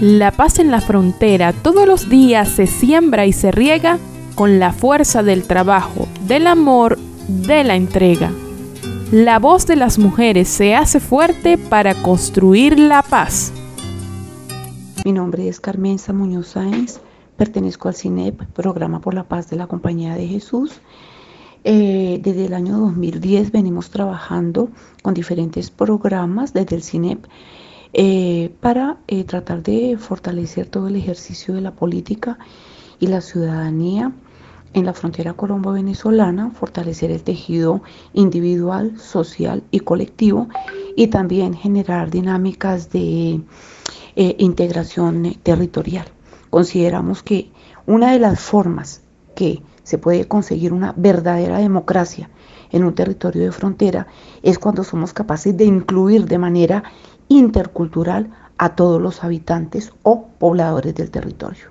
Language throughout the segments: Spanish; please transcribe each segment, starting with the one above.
La paz en la frontera todos los días se siembra y se riega con la fuerza del trabajo, del amor, de la entrega. La voz de las mujeres se hace fuerte para construir la paz. Mi nombre es Carmen Muñoz Sáenz, pertenezco al CINEP, Programa por la Paz de la Compañía de Jesús. Eh, desde el año 2010 venimos trabajando con diferentes programas desde el CINEP eh, para eh, tratar de fortalecer todo el ejercicio de la política y la ciudadanía en la frontera colombo-venezolana, fortalecer el tejido individual, social y colectivo y también generar dinámicas de eh, integración territorial. Consideramos que una de las formas que se puede conseguir una verdadera democracia en un territorio de frontera es cuando somos capaces de incluir de manera intercultural a todos los habitantes o pobladores del territorio.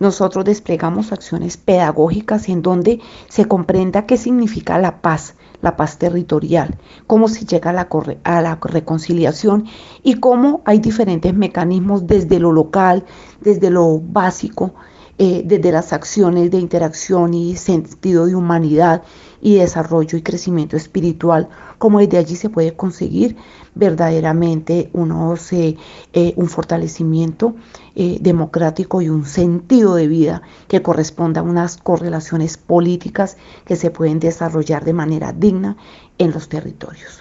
Nosotros desplegamos acciones pedagógicas en donde se comprenda qué significa la paz, la paz territorial, cómo se llega a la, a la, reconciliación y cómo hay diferentes mecanismos desde lo local, desde lo básico, eh, desde las acciones de interacción y sentido de humanidad y desarrollo y crecimiento espiritual, como desde allí se puede conseguir verdaderamente unos, eh, eh, un fortalecimiento democrático y un sentido de vida que corresponda a unas correlaciones políticas que se pueden desarrollar de manera digna en los territorios.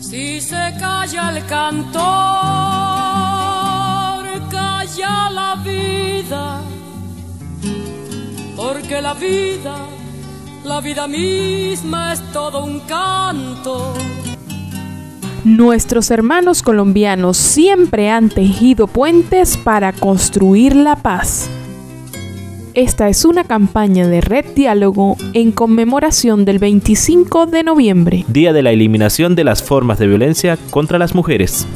Si se calla el cantor la vida, porque la vida, la vida misma es todo un canto. Nuestros hermanos colombianos siempre han tejido puentes para construir la paz. Esta es una campaña de Red Diálogo en conmemoración del 25 de noviembre, Día de la Eliminación de las Formas de Violencia contra las Mujeres.